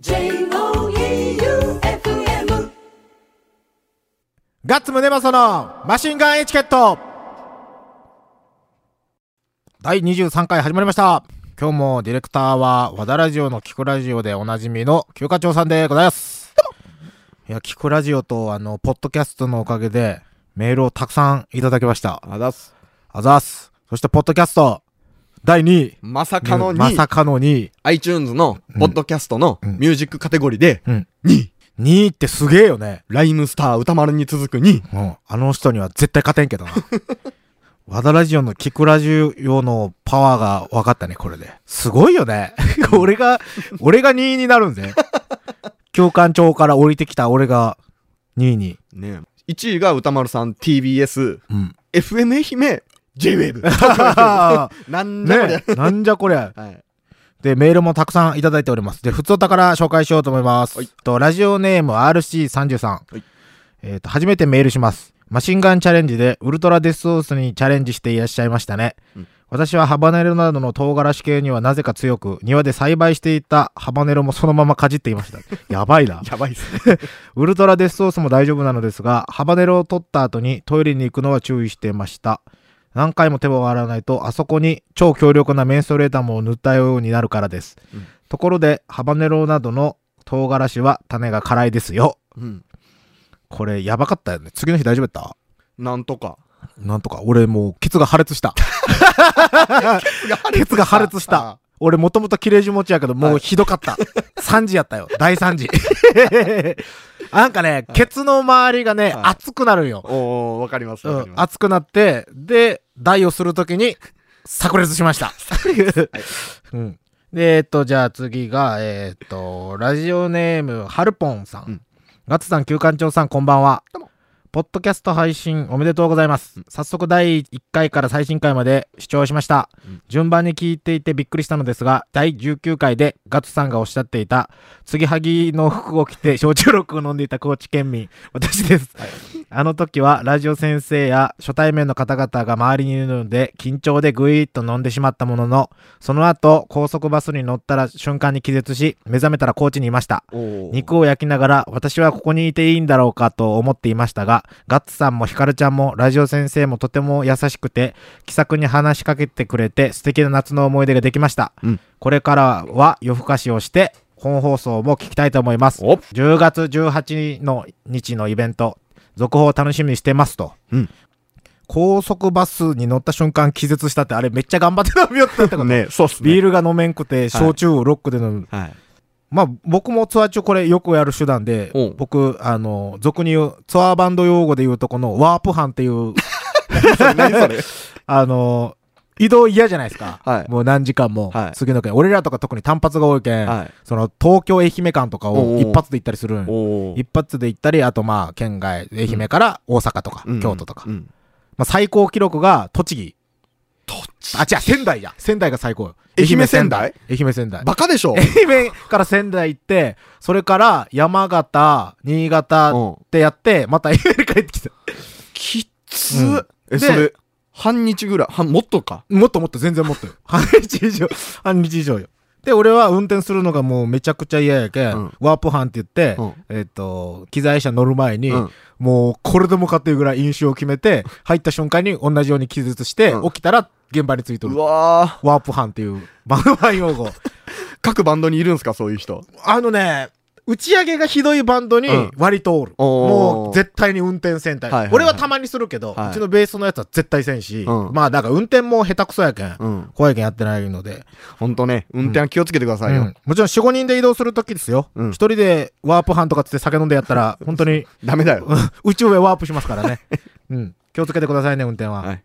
J-O-E-U-F-M ガッツムネマソのマシンガンエチケット第23回始まりました。今日もディレクターは和田ラジオのキクラジオでおなじみの休暇長さんでございます。いや、キクラジオとあの、ポッドキャストのおかげでメールをたくさんいただきました。あざっす。あざーす。そして、ポッドキャスト第2位。まさかの2位、まさかの2位。iTunes のポッドキャストのうんミュージックカテゴリーでうん。2位、2位ってすげえよね。ライムスター歌丸に続く2位。うん。あの人には絶対勝てんけどな。和田ラジオのキクラジオのパワーが分かったね、これで。すごいよね。俺が、俺が2位になるんぜ。教官長から降りてきた俺が2位に。ね1位が歌丸さん TBS、うん。FM 愛媛、J-Wave。なんじゃこりゃね。なんじゃこりゃ。はい。で、メールもたくさんいただいております。で、普通お宝紹介しようと思います。はいと、ラジオネーム RC33。はいえっ、と、初めてメールします。マシンガンチャレンジでウルトラデスソースにチャレンジしていらっしゃいましたね。うん私はハバネロなどの唐辛子系にはなぜか強く、庭で栽培していたハバネロもそのままかじっていました。やばいな。やばいっすね。ウルトラデスソースも大丈夫なのですが、ハバネロを取った後にトイレに行くのは注意してました。何回も手を洗わないと、あそこに超強力なメンソレータムを塗ったようになるからです。うんところで、ハバネロなどの唐辛子は種が辛いですよ。うん。これやばかったよね。次の日大丈夫だった？なんとか。なんとか、俺もう、ケツが破裂した。ケツが破裂した。俺もともと切れ字持ちやけど、もうひどかった。3時やったよ。大3時。なんかね、ケツの周りがね、はい熱くなるんよ。おー、わかります。うん、わかります。熱くなって、で、台をするときに、炸裂しました。うん。で、えっと、じゃあ次が、えっと、ラジオネーム、はるぽんさん。うんガッツさん、旧館長さん、こんばんはどうも。ポッドキャスト配信おめでとうございます。早速第1回から最新回まで視聴しました。うん順番に聞いていてびっくりしたのですが、第19回でガッツさんがおっしゃっていた、継ぎはぎの服を着て焼酎ロックを飲んでいた高知県民、私です。あの時はラジオ先生や初対面の方々が周りにいるので緊張でぐいーっと飲んでしまったものの、その後高速バスに乗ったら瞬間に気絶し、目覚めたら高知にいました。肉を焼きながら私はここにいていいんだろうかと思っていましたが、ガッツさんもヒカルちゃんもラジオ先生もとても優しくて、気さくに話しかけてくれて素敵な夏の思い出ができました。うんこれからは夜更かしをして、本放送も聞きたいと思います。お10月18の日のイベント、続報を楽しみにしてますと。うん高速バスに乗った瞬間気絶したって、あれめっちゃ頑張って飲みよったってこと。ね、そうっすね。ビールが飲めんくて、焼酎をロックで飲む。はい。まあ、僕もツアー中これよくやる手段で僕、あの、俗に言う、ツアーバンド用語で言うとこのワープ班っていう、あの、移動嫌じゃないですか。はいもう何時間も、はい次の県。俺らとか特に単発が多いけん、はい。その東京愛媛間とかを一発で行ったりする。一発で行ったり、あとまあ、県外、愛媛から大阪とか、うん京都とか。うん。まあ、最高記録が栃木。あ、違う、仙台や。仙台が最高よ。愛媛仙台？愛媛仙台。バカでしょ愛媛から仙台行って、それから山形、新潟うんってやって、また愛媛に帰ってきた。きっつうんえ、でそれ、半日ぐらい、半、もっとか？もっともっと全然もっとよ。半日以上、半日以上よ。で、俺は運転するのがもうめちゃくちゃ嫌やけん、うんワープ班って言って、うんえっ、と、機材車乗る前に、うんもうこれでもかっていうぐらい飲酒を決めて、入った瞬間に同じように気絶して、うん起きたら現場についてるう。わー。ワープ班っていうバンドマン用語。各バンドにいるんすか、そういう人。あのね、打ち上げがひどいバンドにうん割とおる。おーもう絶対に運転せんたい,、はいはいはい俺はたまにするけど、はいうちのベースのやつは絶対せんし、うんまあだから運転も下手くそやけん、うん。怖いけんやってないので、ほんとね、運転は気をつけてくださいようん。もちろん4、5人で移動するときですよ。一、うん人でワープ班とかつって酒飲んでやったら、本当にダメだよ。宇宙へワープしますからね。うん。気をつけてくださいね、運転は。はい。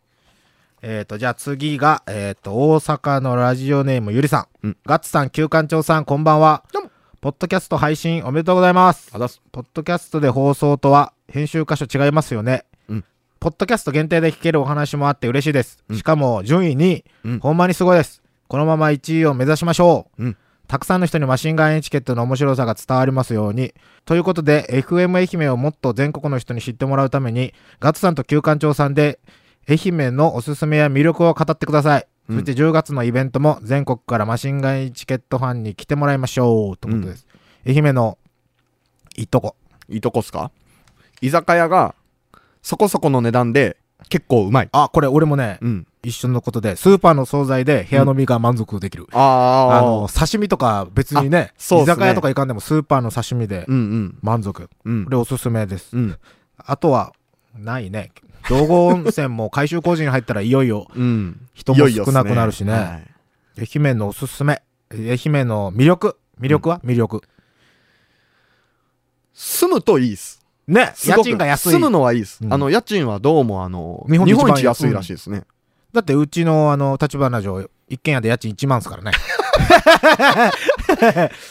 えっ、と、じゃあ次が、えっ、と、大阪のラジオネームゆりさん。うんガッツさん、旧館長さん、こんばんは。どうもポッドキャスト配信おめでとうございます。あざっす。ポッドキャストで放送とは編集箇所違いますよね。うんポッドキャスト限定で聞けるお話もあって嬉しいです。うんしかも順位に、うんほんまにすごいです。このまま1位を目指しましょう。うんたくさんの人にマシンガンエチケットの面白さが伝わりますように。ということで、FM 愛媛をもっと全国の人に知ってもらうために、ガッツさんと旧館長さんで、愛媛のおすすめや魅力を語ってください。うんそして10月のイベントも全国からマシンガンエチケットファンに来てもらいましょう。ということです。愛媛のいいとこ。いいとこっすか？居酒屋がそこそこの値段で結構うまい。あ、これ俺もね、うん。一緒のことで、スーパーの惣菜で部屋飲みが満足できる。あああの、刺身とか別にね、そうっすね居酒屋とか行かんでもスーパーの刺身でうんうん。満足。うんこ。れおすすめです。うん。あとは、ないね。道後温泉も改修工事に入ったらいよいようん。人も少なくなるしね。愛媛のおすすめ。愛媛の魅力。魅力は、魅力。住むといいっす。ね、家賃が安い。住むのはいいっす。うんあの、家賃はどうもあの、日本で一安いらしいですね。だってうちのあの、立花城、一軒家で家賃1万ですからね。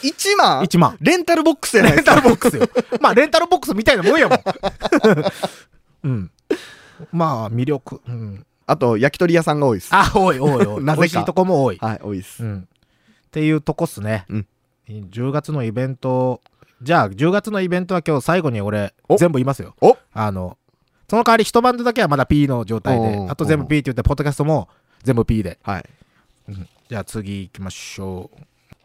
1万？1万。レンタルボックスじゃないレンタルボックスよ。まあ、レンタルボックスみたいなもんやもん。うん。まあ、魅力。うん。あと、焼き鳥屋さんが多いっす。あ、多い多い多い。なぜか美味しいとこも多い。はい、多いっす。うん。っていうとこっすね。うん10月のイベント、じゃあ、10月のイベントは今日最後に俺、お全部言いますよ。おあの、その代わり一バンドだけはまだ P の状態であと全部 P って言って、ポッドキャストも全部 P で。はい。じゃあ次行きましょう。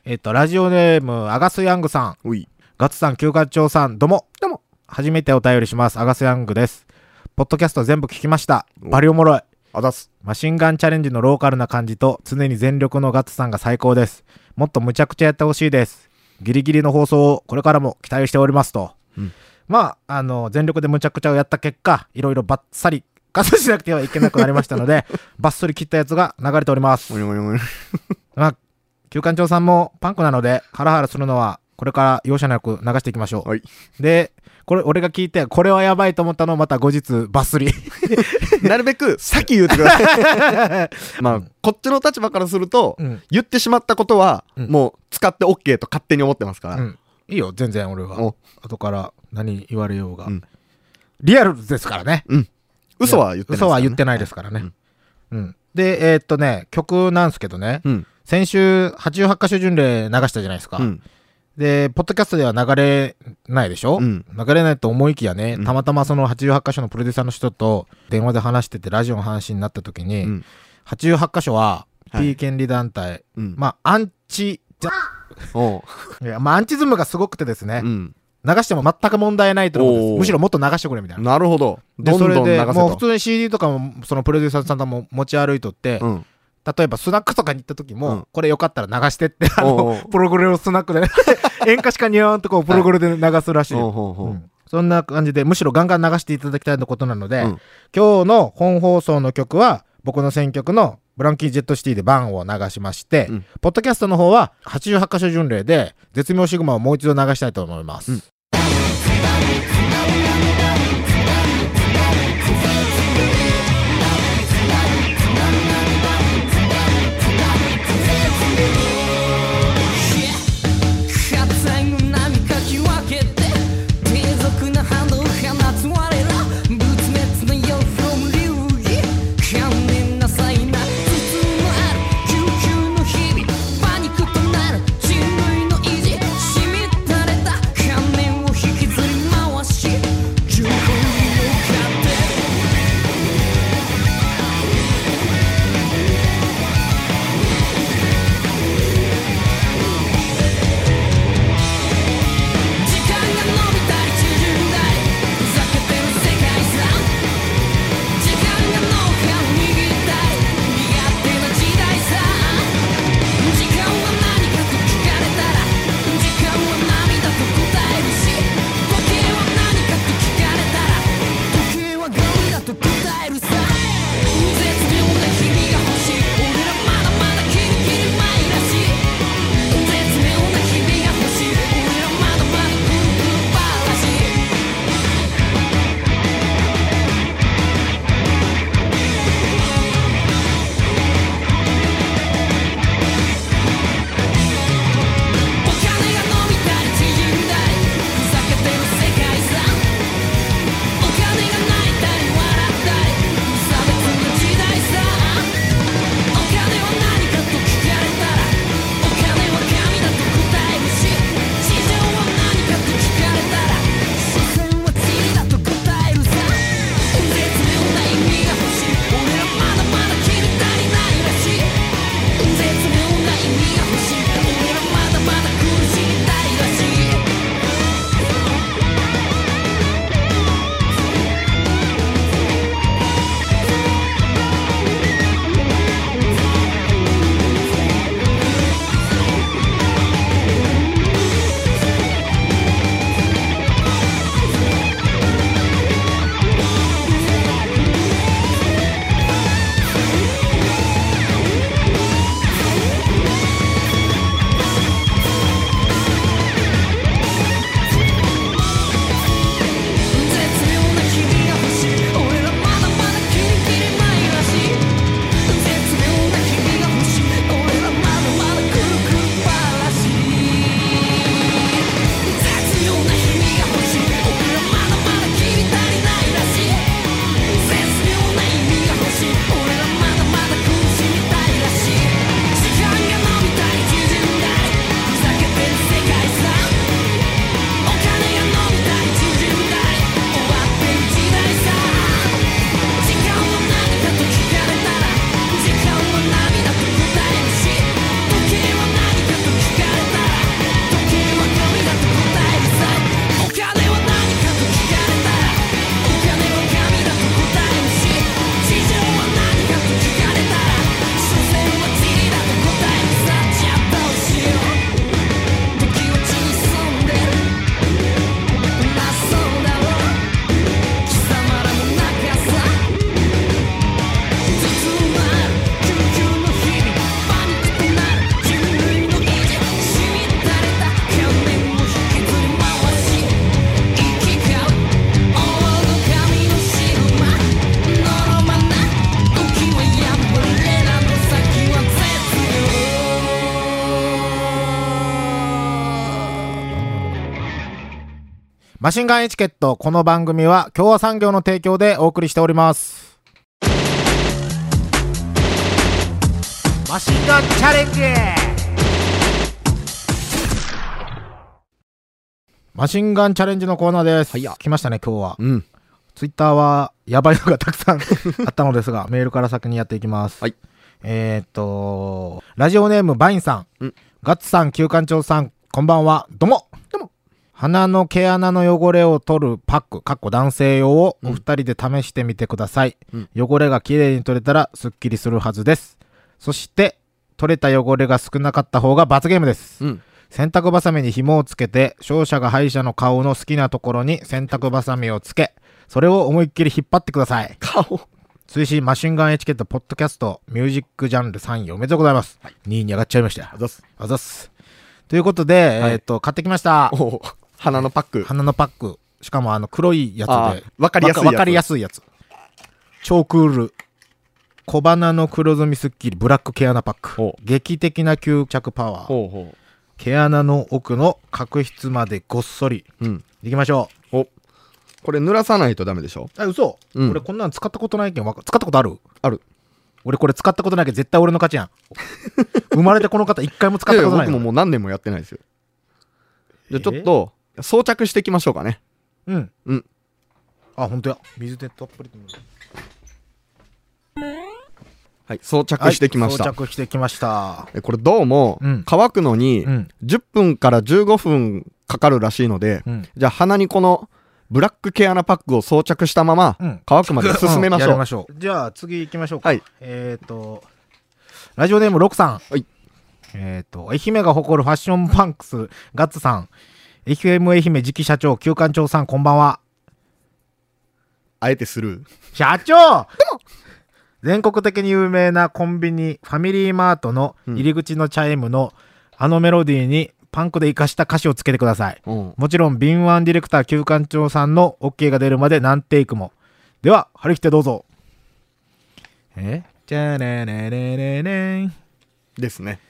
えっと、ラジオネーム、アガスヤングさん。うい。ガッツさん、休暇長さん、どうも。どうも。初めてお便りします。アガスヤングです。ポッドキャスト全部聞きました。おバリおもろい。あざっす。マシンガンチャレンジのローカルな感じと、常に全力のガッツさんが最高です。もっとむちゃくちゃやってほしいです。ギリギリの放送をこれからも期待しておりますと。うんまあ、あの、全力でむちゃくちゃをやった結果、いろいろバッサリ、カットしなくてはいけなくなりましたので、バッサリ切ったやつが流れておりますまあ、旧館長さんもパンクなので、ハラハラするのは、これから容赦なく流していきましょう。はいで、これ、俺が聞いて、これはやばいと思ったのをまた後日、バッスリ。なるべく 先言うてください。まあ、こっちの立場からすると、うん。言ってしまったことは、うんもう使って OK と勝手に思ってますから。うん。いいよ、全然俺はお。後から何言われようが。うんリアルですからね。嘘は言ってない、嘘は言ってないですからね。うん。で、えーっとね、曲なんですけどね、うん。先週88箇所巡礼流したじゃないですか。うん。で、ポッドキャストでは流れないでしょ、うん流れないと思いきやね、うんたまたまその88箇所のプロデューサーの人と電話で話してて、ラジオの話になった時に、うん88箇所ははい P 権利団体、うん。まあ、アンチ、じゃ いやまあ、アンチズムがすごくてですね、うん。流しても全く問題ないとのことでおーす。むしろもっと流してくれみたいな。なるほど。で、どんどん流せそれで、もう普と。通に CD とかも、そのプロデューサーさんとも持ち歩いとって、うん。例えばスナックとかに行った時も、うん。これよかったら流してって、あおうおの、う。プログレをスナックでね、演歌しか似合わんとこをプログレで流すらしい。よ。ほうほうほう。うん。そんな感じで、むしろガンガン流していただきたいのことなので、うん。今日の本放送の曲は、僕の選曲のブランキー・ジェット・シティでバンを流しまして、うん。ポッドキャストの方は88箇所巡礼で、絶妙シグマをもう一度流したいと思います。うんマシンガンエチケット、この番組は共和産業の提供でお送りしております。マシンガンチャレンジマシンガンチャレンジのコーナーです。はいや来ましたね、今日は。うん。ツイッターはやばいのがたくさんあったのですが、メールから先にやっていきます。はい。えー、っと、ラジオネームバインさん、うんガッツさん、旧館長さん、こんばんは。どうも。鼻の毛穴の汚れを取るパック、かっこ男性用をお二人で試してみてください。うん汚れがきれいに取れたらスッキリするはずです。そして、取れた汚れが少なかった方が罰ゲームです。うん。洗濯バサミに紐をつけて、勝者が敗者の顔の好きなところに洗濯バサミをつけ、それを思いっきり引っ張ってください。顔。推進マシンガンエチケットポッドキャストミュージックジャンル3位おめでとうございます。2位に上がっちゃいましたよ。あざっす。あざっす。ということで、はいえっ、と、買ってきました。おう鼻のパック。花のパック。しかもあの黒いやつあで。わかりやすいやつわかりやすいやつ。超クール。小鼻の黒ずみスッキリブラック毛穴パックほ。劇的な吸着パワー。ほうほ毛穴の奥の角質までごっそり。う。うん。いきましょお。これ濡らさないとダメでしょ？う。あ、嘘、うん俺こんなん使ったことないけん。使ったことある？ある。俺これ使ったことないけど絶対俺の勝ちやん。生まれてこの方一回も使っいやいやたことないの僕ももう何年もやってないですよ。じゃあちょっと、装着していきましょうかね。うん。うん。あ、ほんとや。水でたっぷりと。はい。装着してきました。はい装着してきました。えこれどうも、うん乾くのにうん。10分から15分かかるらしいので、うん。じゃあ鼻にこのブラック毛穴パックを装着したままうん。乾くまで進めましょう。ましょう。じゃあ次行きましょうか。はい。えっ、ー、と、ラジオネームロクさん。はい。えっ、と、愛媛が誇るファッションパンクス、ガッツさん。FM 愛媛次期社長、旧館長さん、こんばんは。あえてスルー。社長全国的に有名なコンビニ、ファミリーマートの入り口のチャイムの、あのメロディーにパンクで活かした歌詞をつけてください。うん。もちろん、敏腕ディレクター、旧館長さんの OK が出るまで何テイクも。では、張り切ってどうぞ。え？じゃねねねねねですね。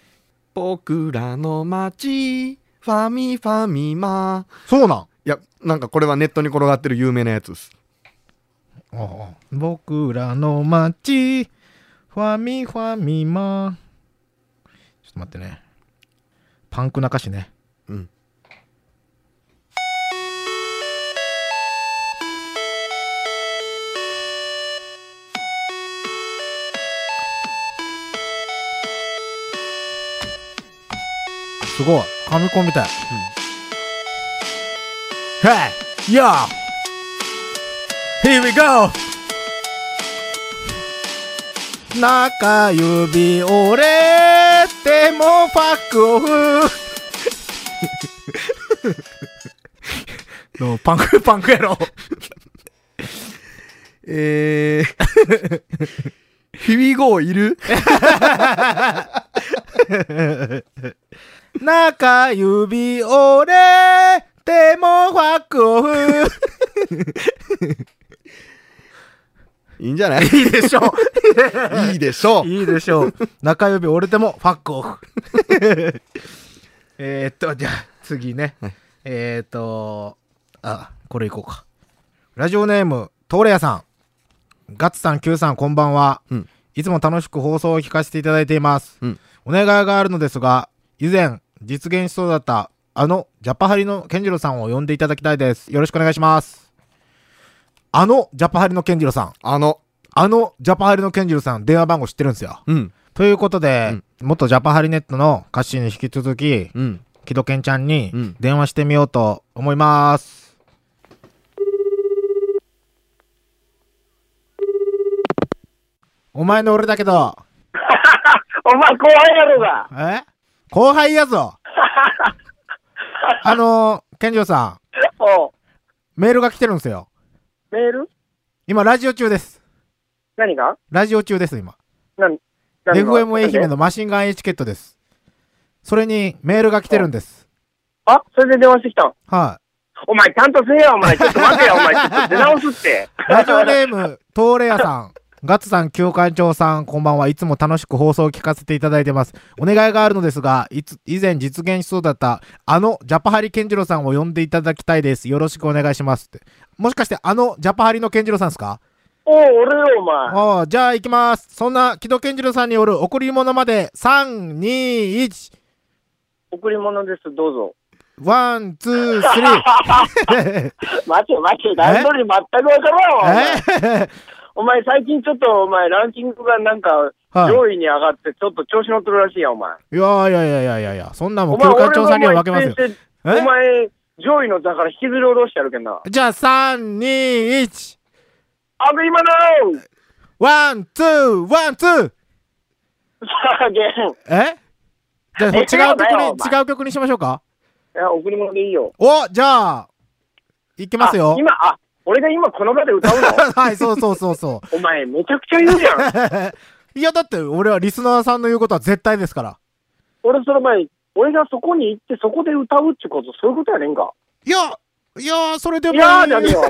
僕らの街、ファミファミマ。そうなん？いや、なんかこれはネットに転がってる有名なやつです。ああ僕らの街、ファミファミマ。ちょっと待ってね。パンクな歌詞ね。うん。すごい。ファミコンみたい。Hey! Yo! Here we go! 中指折れてもファックオフ のパンクパンクやろえー、ヒビゴーいる？中指折れてもファックオフいいんじゃない？いいでしょういいでしょう。いいでしょう。中指折れてもファックオフ。えーっと、じゃあ次ね。はいえーっと、あ、これいこうか。ラジオネーム、トーレヤさん。ガッツさん、キューさん、こんばんは。うんいつも楽しく放送を聞かせていただいています。うんお願いがあるのですが、以前、実現しそうだった、あの、ジャパハリの健次郎さんを呼んでいただきたいです。よろしくお願いします。あの、ジャパハリの健次郎さん。あの、あの、ジャパハリの健次郎さん、電話番号知ってるんですよ。うん、ということで、元ジャパハリネットの歌詞に引き続き、うん。木戸健ちゃんにうん電話してみようと思います。お前の俺だけど、お前後輩やろが。え？後輩やぞ。あのー、健次郎さおうん、メールが来てるんですよ。メール？今、ラジオ中です。何が？ラジオ中です、今。何？FM 愛媛のマシンガンエチケットです。それにメールが来てるんです。あ、それで電話してきたん？はい。お前ちゃんとせえよ、お前。ちょっと待てよ、お前。ちょっと出直すって。ラジオネーム、トーレアさん。ガッツさん、旧館長さん、こんばんは。いつも楽しく放送を聞かせていただいてます。お願いがあるのですが、いつ、以前実現しそうだった、あの、ジャパハリケンジロさんを呼んでいただきたいです。よろしくお願いしますって。もしかして、あの、ジャパハリのケンジロさんですか？おう、俺よ、お前。ああ、じゃあ行きます。そんな、木戸健次郎さんによる贈り物まで、3、2、1、贈り物です、どうぞ。ワン、ツー、スリー。待て待て、段取り全くわからんわ。え？お前、最近ちょっと、お前、ランキングがなんか、はい上位に上がって、ちょっと調子乗ってるらしいやん、お前。いやいやいやいやいやいや、そんなもん、お前、旧館長さんには負けますよ。お前上位の座から引きずり下ろしてやるけんな。じゃあ、3、2、1、あぐ今のワン、ツー、ワン、ツー。さあ、げん。いえ？じゃあ、え違う曲違うだよおに、前違う曲にしましょうか？や、贈り物でいいよ。お、じゃあ、いきますよあ。今、あ、俺が今この場で歌うの？はい、そうそうそうそ お前、めちゃくちゃ言うじゃん。う。いや、だって、俺はリスナーさんの言うことは絶対ですから。俺、その前、俺がそこに行って、そこで歌うってこと、そういうことやねんか。いや、いや、それでもいやー、じゃねえよ。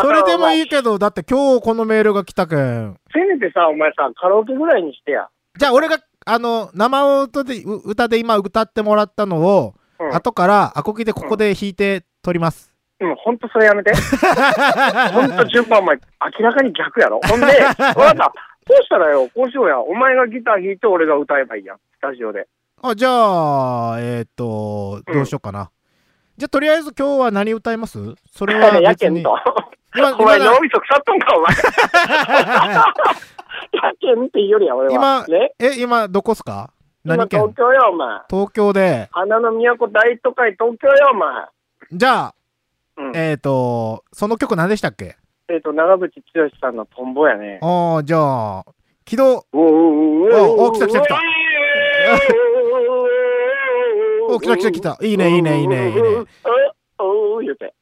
それでもいい。いけど、だって今日このメールが来たけん。せめてさ、お前さ、カラオケぐらいにしてや。じゃあ俺が、あの、生歌で、う歌で今歌ってもらったのを、うん。後からアコギでここで弾いて撮ります。うん、ほんとそれやめて。ほんと順番お前、明らかに逆やろ。ほんで、わかった。こうしたらよ、こうしようや。お前がギター弾いて、俺が歌えばいいやん。スタジオで。あ、じゃあ、えっ、と、どうしようかな。じゃあとりあえず今日は何歌います？それは や別に。けんと。今、お前、今脳みそ腐っとんか、お前。やけんって言いよりや、俺は。今ね？え、今どこっすか？今、何県？東京よ、お前。東京で。花の都大都会、東京よ、お前。じゃあ、うんえっ、と、その曲何でしたっけ？えっと、長渕剛さんのトンボやね。ああ、じゃあ、起動、おーおお来た来た来たお来た来た来たいいねいいねいいねいいねおおー言うて。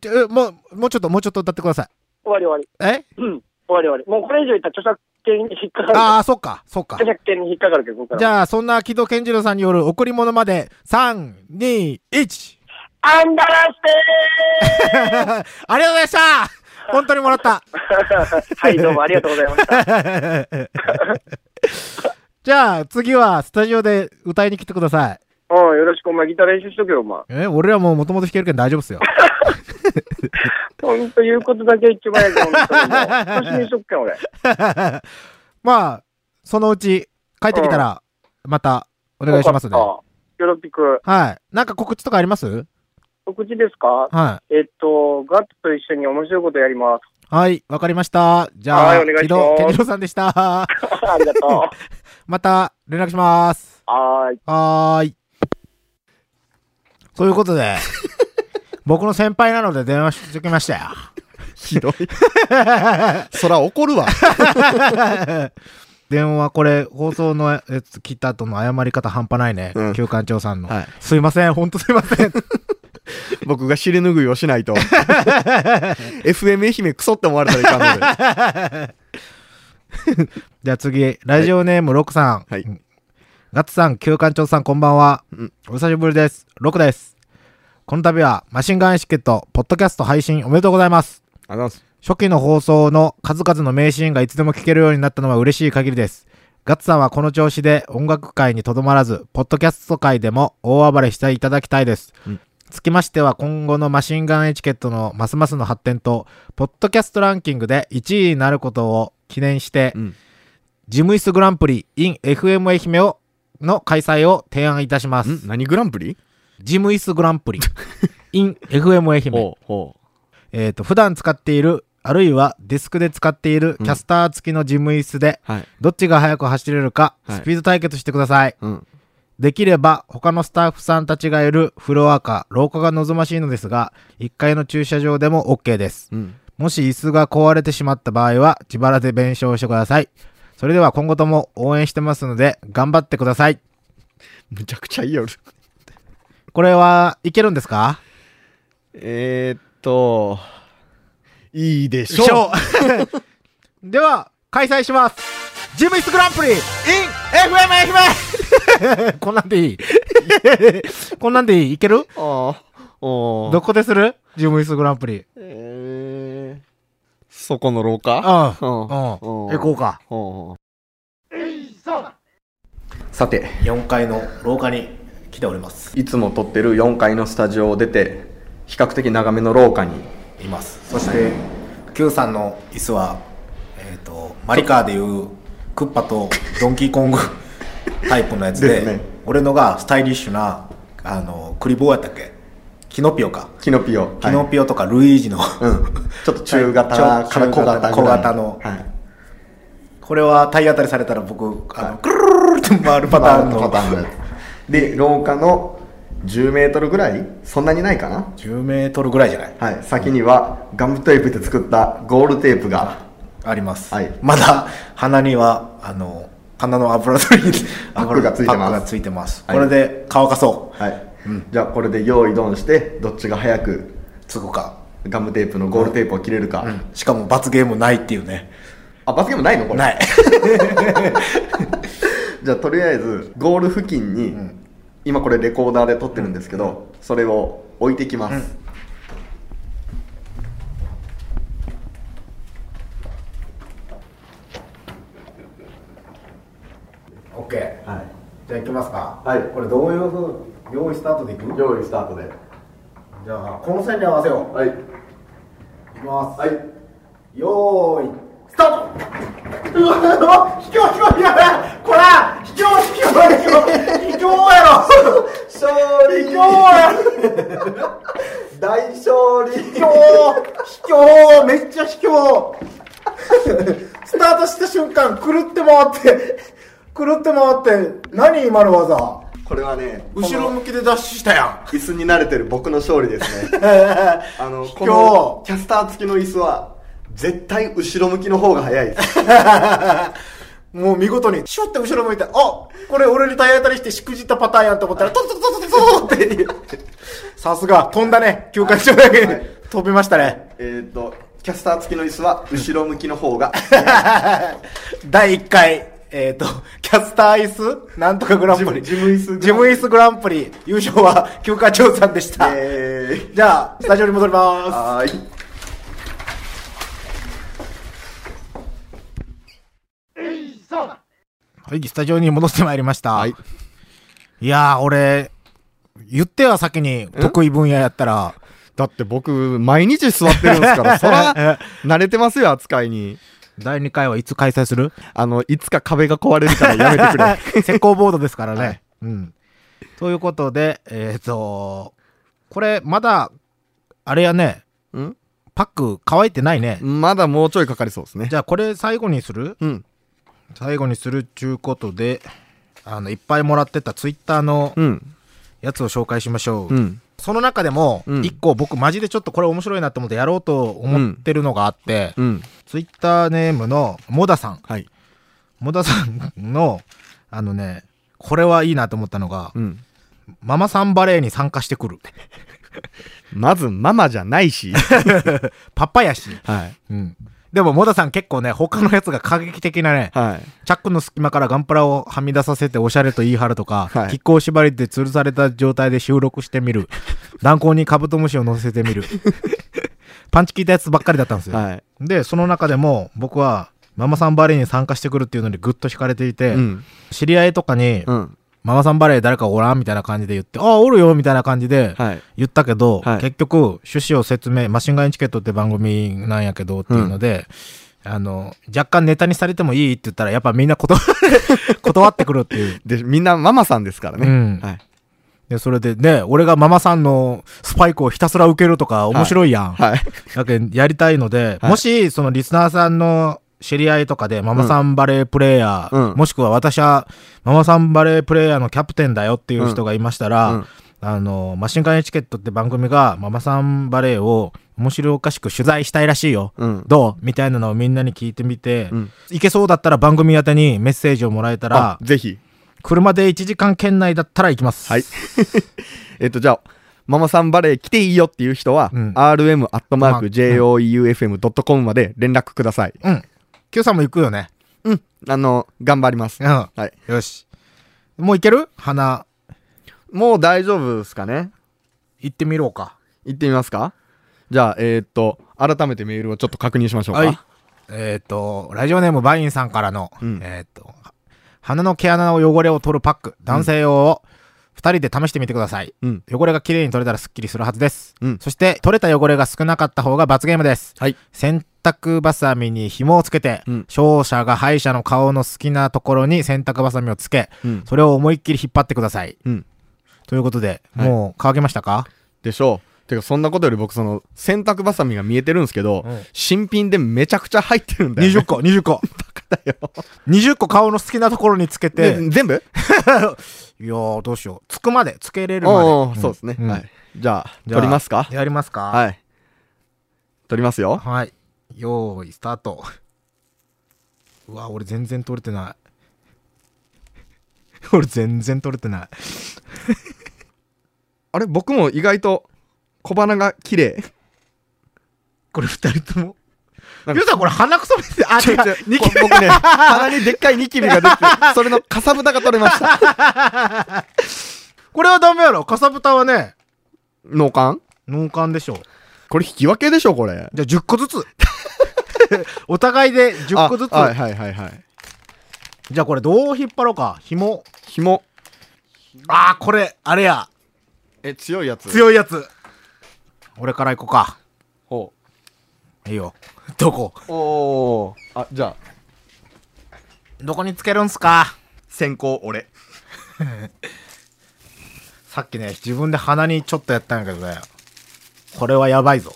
ちょえもう、もうちょっと、もうちょっと歌ってください。終わり終わえり。うん。終わり終わり。もうこれ以上言ったら著作権に引っかかる。ああ、そっか、そっか著。作権に引っかかるけど。じゃあ、そんな木戸健次郎さんによる贈り物まで、3、2、1。アンダラステ ありがとうございました本当にもらった。ー はい、どうもありがとうございました。じゃあ、次はスタジオで歌いに来てください。うん、よろしくお前ギター練習しとけよ、お前。え、俺らもうもともと弾けるけど大丈夫っすよ。ほんと言うことだけ一番やけど、ほんとにしとくけん、俺。まあ、そのうち帰ってきたら、またお願いしますね。わかった。よろぴく。はい。なんか告知とかあります？告知ですか？はえっと、ガッツと一緒に面白いことやります。い。はい、わかりました。じゃあ、はいお願いします木戸健次郎さんでした。ありがと また連絡します。う。はーい。はーい。ということで、僕の先輩なので電話してきましたよ。ひどい。そら怒るわ。電話これ放送のやつ聞いた後の謝り方半端ないね。うん旧館長さんの。はい。すいません、ほんとすいません。僕が尻拭いをしないと。FM 愛媛クソって思われたらいかんので。じゃあ次、ラジオネームロクさん。はいガッツさん、旧館長さん、こんばんは。うんお久しぶりです。ロクです。この度は、マシンガンエチケット、ポッドキャスト配信おめでとうございます。ありがとうございます。初期の放送の数々の名シーンがいつでも聞けるようになったのは嬉しい限りです。ガッツさんはこの調子で音楽界にとどまらず、ポッドキャスト界でも大暴れしていただきたいです。うんつきましては今後のマシンガンエチケットのますますの発展と、ポッドキャストランキングで1位になることを記念して、うん。ジムイスグランプリ in FM 愛媛をの開催を提案いたします。ん何グランプリ？ジムイスグランプリ in FM 愛媛。えっ、と、普段使っている、あるいはデスクで使っているキャスター付きのジム椅子で。どっちが速く走れるか、はいスピード対決してください。うん。できれば、他のスタッフさんたちがいるフロアか廊下が望ましいのですが、1階の駐車場でも OK です。うん。もし椅子が壊れてしまった場合は、自腹で弁償してください。それでは今後とも応援してますので、頑張ってください。むちゃくちゃいいよる。これはいけるんですか？えー、っと、いいでしょう。では、開催します。ジムイスグランプリ in FM 愛媛 こんなんでいい？こんなんでいい？いける？ああ。おどこでする？ジムイスグランプリ。えー、そこの廊下？ああ。うん行こうか。うんさて、4階の廊下に来ております。いつも撮ってる4階のスタジオを出て、比較的長めの廊下に、います。そして、Q さんの椅子は、えっ、と、マリカーでいうクッパとドンキーコングタイプのやつで、ね俺のがスタイリッシュな、あの、クリボーやったっけ？キノピオか。キノピオ。キノピオとかルイージの、うん。ちょっと中型はいから小型小型のはい。これは体当たりされたら僕、あの、くるるるるって回るパターンの、パターンで、廊下の10メートルぐらいそんなにないかな10メートルぐらいじゃないはい。先にはガムテープで作ったゴールテープが、あります、はいまだ鼻にはあの鼻の油取りに パックがついてます。パックがついてます、はいこれで乾かそう。はい。じゃあこれで用意ドンして、どっちが早くつくか、ガムテープのゴールテープを切れるか。しかも罰ゲームないっていうね。あ、罰ゲームないの？これ。ない。じゃあとりあえずゴール付近に、今これレコーダーで撮ってるんですけど、それを置いてきます、OK はいじゃあ行きますか。はい。これどういうふう用意スタートでいく用意スタートで。じゃあこの線に合わせよう。はい。いきます。はい。よーいスタート。うわ卑怯卑怯やばいこら卑怯卑怯卑怯。卑怯やろ。勝利。卑怯や。大勝利。卑怯卑怯めっちゃ卑怯スタートした瞬間狂って回って狂って回って何今の技？これはね後ろ向きでダッシュしたや椅子に慣れてる僕の勝利ですね。ん あのこのキャスター付きの椅子は絶対後ろ向きの方が早いです。もう見事にシュッて後ろ向いてあこれ俺に体当たりしてしくじったパターンやんと思ったらトトトトトトってさすが飛んだね。休館長だけに、はい。飛びましたね。えっとキャスター付きの椅子は後ろ向きの方が 第1回えっ、とキャスター椅子？なんとかグランプリ。ジムジム椅子ジム椅子グランプリ。優勝は休館長さんでした、えーじゃあスタジオに戻りまはーい。すはいスタジオに戻ってまいりました、はい。いやー俺言っては先に得意分野やったら。だって僕毎日座ってるんですから そら慣れてますよ扱いに第2回はいつ開催する？あのいつか壁が壊れるからやめてくれ。石膏ボードですからね。はい。うん。ということで、えっ、と、これ、まだ、あれやね、ん？パック乾いてないね。まだもうちょいかかりそうですね。じゃあ、これ最後にする？うん。最後にするっちゅうことで、あの、いっぱいもらってたツイッターのうん。やつを紹介しましょう。うんその中でも、うん一個僕マジでちょっとこれ面白いなと思ってやろうと思ってるのがあって、うんツイッターネームのモダさん。はいモダさんの、あのね、これはいいなと思ったのが、うんママさんバレーに参加してくる。まずママじゃないし パパやし。はいうん。でも、モダさん結構ね、他のやつが過激的なね、はいチャックの隙間からガンプラをはみ出させておしゃれと言い張るとか、はいキックを縛りで吊るされた状態で収録してみる。弾行にカブトムシを乗せてみる。パンチ効いたやつばっかりだったんですよ。はいで、その中でも僕は、ママさんバレーに参加してくるっていうのにぐっと惹かれていて、うん知り合いとかに、うんママさんバレー誰かおらん？みたいな感じで言って、ああ、おるよみたいな感じではい。言ったけど、はい。結局趣旨を説明、マシンガンエチケットって番組なんやけどっていうので、あの、若干ネタにされてもいいって言ったら、やっぱみんな断 断ってくるっていう。でみんなママさんですからね。うん。はい。で、それでね、俺がママさんのスパイクをひたすら受けるとか面白いやん。はい。だけどやりたいので、はい。もし、そのリスナーさんの知り合いとかで、ママさんバレープレイヤー、うんもしくは私は、ママさんバレープレイヤーのキャプテンだよっていう人がいましたら、うんあの、マシンガンエチケットって番組が、ママさんバレーを面白おかしく取材したいらしいよ。うんどう？みたいなのをみんなに聞いてみて、うんいけそうだったら番組宛てにメッセージをもらえたあら、ぜひ車で1時間圏内だったら行きます。はい。えっと、じゃあ、ママさんバレー来ていいよっていう人は、うん rm.joeufm.com まで連絡ください。うん。Q さんも行くよね。うん。あの、頑張ります。うん。はい。よし。もう行ける？花、もう大丈夫ですかね行ってみろうか。行ってみますか？じゃあ、えーっと、改めてメールをちょっと確認しましょうか。はい。えっ、と、ラジオネームバインさんからの、うんえっ、と、鼻の毛穴の汚れを取るパック、男性用を2人で試してみてください。うん。汚れがきれいに取れたらスッキリするはずです。うんそして、取れた汚れが少なかった方が罰ゲームです。はい。洗濯バサミに紐をつけて、うん勝者が敗者の顔の好きなところに洗濯バサミをつけ、うん。それを思いっきり引っ張ってください。うん。ということで、はいもう乾けましたか？でしょう。てか、そんなことより僕、その、洗濯バサミが見えてるんですけど、うん新品でめちゃくちゃ入ってるんだよ、ね。20個、20個。だよ。20個顔の好きなところにつけて、で全部？いやー、どうしよう。つくまで、つけれるまで。おーんそうですね。んはい。じゃあ、撮りますか？やりますか？はい。撮りますよ。はい。よーい、スタート。うわ、俺全然撮れてない。俺全然撮れてない。あれ僕も意外と小鼻が綺麗。これ二人とも？ゆうさんこれ鼻くそ見て、あ、違う。ニキビぼ僕ね、鼻にでっかいニキビができて、それのかさぶたが取れました。これはダメやろ。かさぶたはね、脳幹？脳幹でしょ。これ引き分けでしょ、これ。じゃあ10個ずつ。お互いで10個ずつ。あはいはいはいはい。じゃあこれどう引っ張ろうか。紐。紐。あー、これ、あれや。え、強いやつ。強いやつ。俺から行こうか。ほいいよ。どこ？う。おー。あ、じゃあ、どこにつけるんすか？先行俺。さっきね、自分で鼻にちょっとやったんやけどね、これはやばいぞ。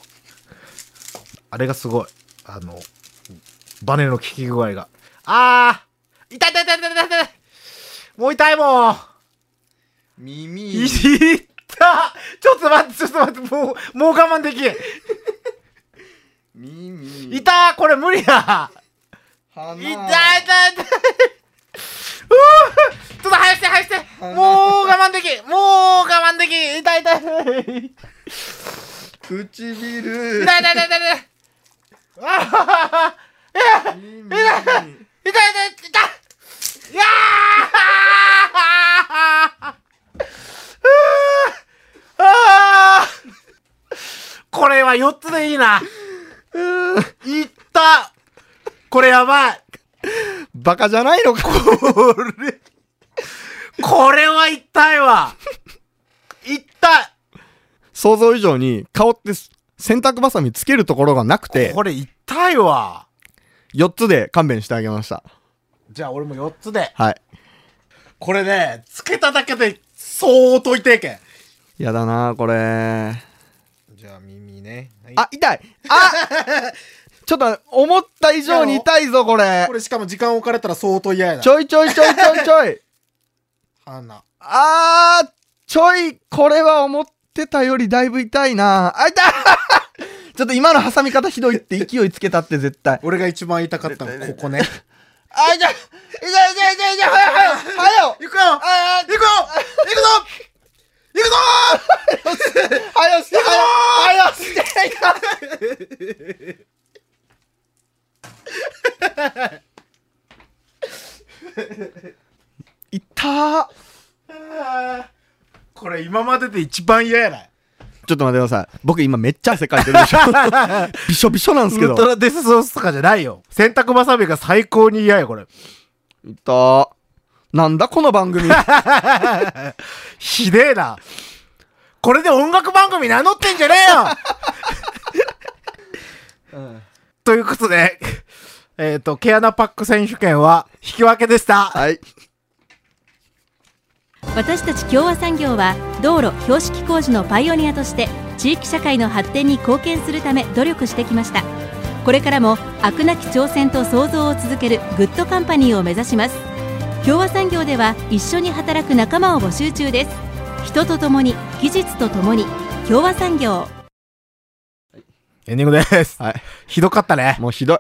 あれがすごい。あの、バネの効き具合が。あー痛い痛い痛い痛い痛い痛いもう痛いもん耳いった ちょっと待って、ちょっと待って、もう、もう我慢できん耳。痛ーこれ無理や鼻。痛い痛い痛い。ふぅちょっと早して早して。もう我慢できん。もう我慢できん。痛い痛い。痛い唇。痛い痛い痛い痛い。痛いあはははい痛い痛い痛い。痛いいやこれは4つでいいな。いった。これやばい。バカじゃないのか。これ、これは痛いわ痛い想像以上に顔って洗濯バサミつけるところがなくて。これ痛いわ4つで勘弁してあげました。じゃあ俺も4つで。はい。これね、つけただけで相当痛いけん。やだなこれ。じゃあ耳ね。はい。あ痛い。あ ちょっと思った以上に痛いぞこれ。これしかも時間置かれたら相当嫌やな。ちょいちょいちょいちょいちょい鼻。あーちょいこれは思ってたよりだいぶ痛いな。あ痛い。ちょっと今の挟み方ひどいって勢いつけたって絶対。俺が一番痛かったの、ここね。あ痛い。痛い痛い痛い痛い早よ早よ早よ行くよ行くよ行くぞ行くぞ早して早よ早していったこれ今までで一番嫌やないちょっと待ってください。僕今めっちゃ汗かいてるでしょ。びしょびしょなんですけど。ウルトラデスソースとかじゃないよ。洗濯バサミが最高に嫌や、これ。いったなんだこの番組。ひでえな。これで音楽番組名乗ってんじゃねえよということで、えっ、と、毛穴パック選手権は引き分けでした。はい。私たち共和産業は道路標識工事のパイオニアとして地域社会の発展に貢献するため努力してきましたこれからも飽くなき挑戦と創造を続けるグッドカンパニーを目指します共和産業では一緒に働く仲間を募集中です人とともに技術とともに共和産業エンディングです。はい。ひどかったね。もうひどい。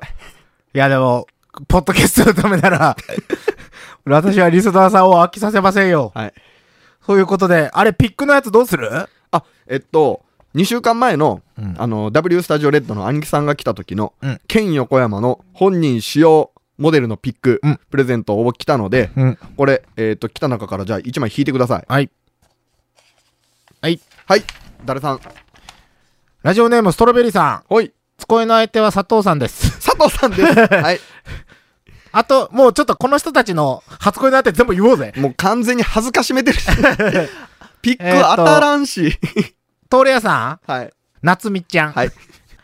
いやでも、ポッドキャストのためなら、私はリスナーさんを飽きさせませんよ。はい。そういうことで、あれ、ピックのやつどうする？あ、えっと、2週間前の、うんあの、W スタジオレッドの兄貴さんが来た時の、うん県横山の本人使用モデルのピック、うんプレゼント応募来たので、うん。これ、えっと、来た中からじゃあ1枚引いてください。はい。はい。はい。誰さん？ラジオネームストロベリーさん。ほい。つこいの相手は佐藤さんです。佐藤さんです。はい。あと、もうちょっとこの人たちの初恋の相手全部言おうぜ。もう完全に恥ずかしめてるし。ピック当たらんし。トーレ屋さん、はい。夏美ちゃん。はい。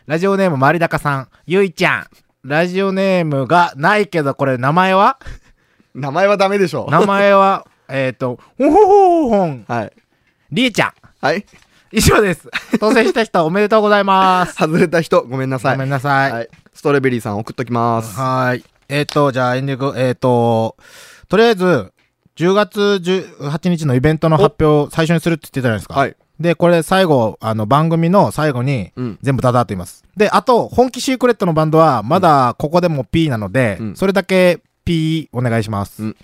ラジオネームまりだかさん、ゆいちゃん。ラジオネームがないけど、これ名前は？名前はダメでしょ。名前は、えっと、ほほほほほん。はい。りえちゃん。はい。以上です。当選した人おめでとうございます。外れた人、ごめんなさい。ごめんなさい。はい。ストロベリーさん送っときます。はーい。えっ、と、じゃあエンディング、えっ、と、とりあえず、10月18日のイベントの発表を最初にするって言ってたじゃないですか。はい。で、これ最後、あの、番組の最後にうん。全部ダダーっと言います。で、あと、本気シークレットのバンドは、まだここでも P なので、うんそれだけ P お願いします。うん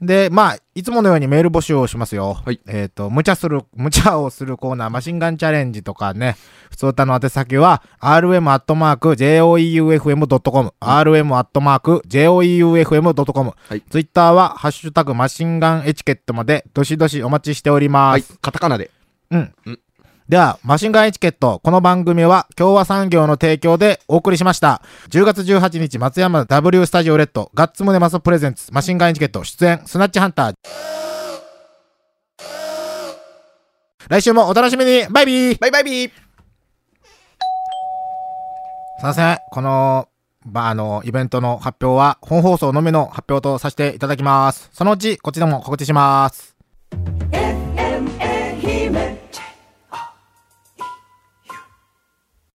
で、まあ、いつものようにメール募集をしますよ。はいえっ、と、無茶する、無茶をするコーナー、マシンガンチャレンジとかね、普通歌の宛先は、rm.joeufm.com、rm.joeufm.com、はいツイッターは、ハッシュタグマシンガンエチケットまで、どしどしお待ちしております。はい。カタカナで。うんうん。では、マシンガンエチケット、この番組は共和産業の提供でお送りしました。10月18日、松山 W スタジオレッド、ガッツムネマソプレゼンツ、マシンガンエチケット、出演、スナッチハンター。来週もお楽しみにバイビーバイバイビーすいません。この、ば、あの、イベントの発表は、本放送のみの発表とさせていただきます。そのうち、こっちでも告知します。